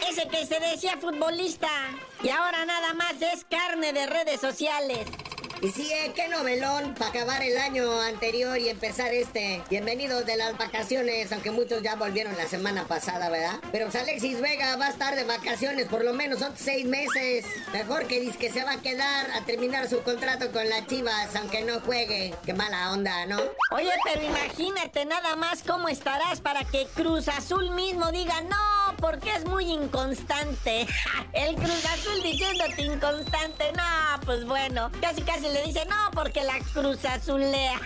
parece que se decía futbolista y ahora nada más es carne de redes sociales. Y sí, eh, qué novelón para acabar el año anterior y empezar este. Bienvenidos de las vacaciones, aunque muchos ya volvieron la semana pasada, ¿verdad? Pero pues Alexis Vega va a estar de vacaciones por lo menos otros seis meses. Mejor que dice que se va a quedar a terminar su contrato con las Chivas, aunque no juegue. Qué mala onda, ¿no? Oye, pero imagínate nada más cómo estarás para que Cruz Azul mismo diga no, porque es muy inconstante. El Cruz Azul diciéndote inconstante, no, pues bueno, casi casi le dice, no, porque la Cruz Azulea.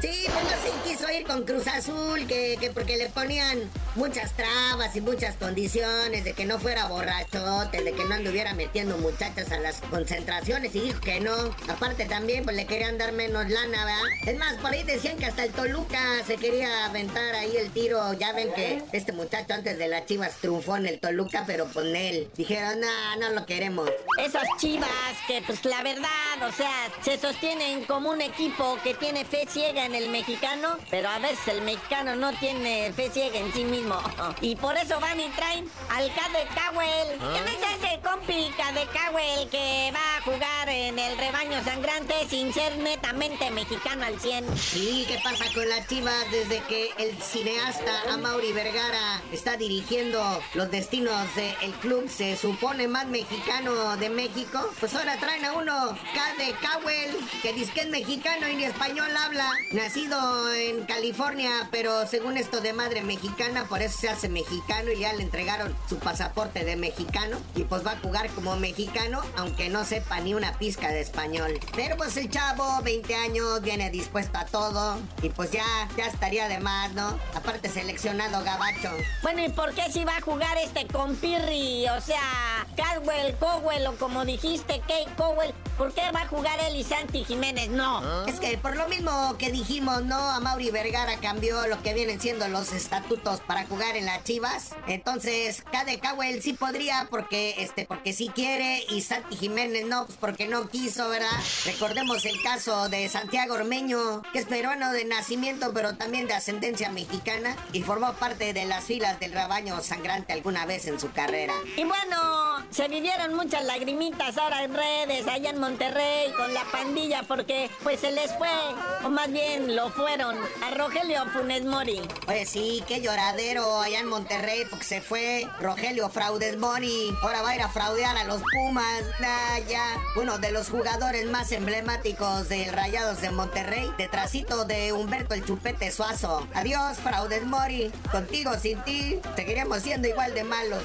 Sí, pues no se quiso ir con Cruz Azul, que, que porque le ponían muchas trabas y muchas condiciones de que no fuera borrachote, de que no anduviera metiendo muchachas a las concentraciones y dijo que no. Aparte también, pues le querían dar menos lana, ¿verdad? Es más, por ahí decían que hasta el Toluca se quería aventar ahí el tiro. Ya ven que este muchacho antes de las chivas triunfó en el Toluca, pero con él. Dijeron, no, no lo queremos. Esas chivas que, pues la verdad, o sea, se sostienen como un equipo que tiene fe ciega en el mexicano, pero a veces el mexicano no tiene fe ciega en sí mismo. Y por eso van y traen al de Cowell. ¿Qué me ese compi de Cowell que va a jugar en el rebaño sangrante sin ser netamente mexicano al 100? Sí, ¿qué pasa con la chivas desde que el cineasta Amaury Vergara está dirigiendo los destinos del club? Se supone más mexicano de México. Pues ahora traen a uno de Cowell, que dice que es mexicano y ni español habla. Nacido en California, pero según esto de madre mexicana, por eso se hace mexicano y ya le entregaron su pasaporte de mexicano. Y pues va a jugar como mexicano, aunque no sepa ni una pizca de español. Pero pues el chavo, 20 años, viene dispuesto a todo. Y pues ya, ya estaría de más, ¿no? Aparte seleccionado gabacho. Bueno, ¿y por qué si va a jugar este con Pirri? O sea, Caldwell, Cowell o como dijiste, Kate Cowell. ¿Por qué va a jugar él y Santi Jiménez? No. ¿Ah? Es que por lo mismo que dijimos, ¿no? A Mauri Vergara cambió lo que vienen siendo los estatutos para jugar en las Chivas. Entonces, Cade Cowell sí podría porque, este, porque sí quiere y Santi Jiménez no, pues porque no quiso, ¿verdad? Recordemos el caso de Santiago Ormeño, que es peruano de nacimiento, pero también de ascendencia mexicana y formó parte de las filas del rebaño sangrante alguna vez en su carrera. Y bueno, se vivieron muchas lagrimitas ahora en redes, allá en Monterrey con la pandilla porque pues se les fue, o más bien lo fueron, a Rogelio Funes Mori. Pues sí, qué lloradero allá en Monterrey porque se fue Rogelio Fraudes Mori. Ahora va a ir a fraudear a los Pumas. Nah, ya. Uno de los jugadores más emblemáticos del Rayados de Monterrey, detrásito de Humberto el Chupete Suazo. Adiós, Fraudes Mori. Contigo, sin ti, seguiremos siendo igual de malos.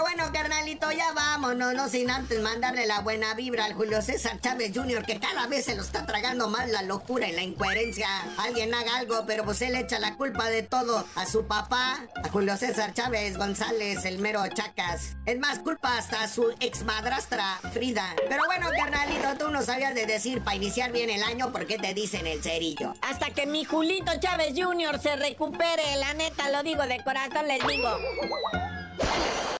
Bueno, carnalito, ya vámonos, no sin antes mandarle la buena vibra al Julio César Chávez Jr., que cada vez se lo está tragando más la locura y la incoherencia. Alguien haga algo, pero pues él echa la culpa de todo a su papá, a Julio César Chávez González, el mero Chacas. Es más, culpa hasta a su ex madrastra Frida. Pero bueno, carnalito, tú no sabías de decir para iniciar bien el año, ¿por qué te dicen el cerillo? Hasta que mi Julito Chávez Jr. se recupere, la neta, lo digo de corazón, les digo.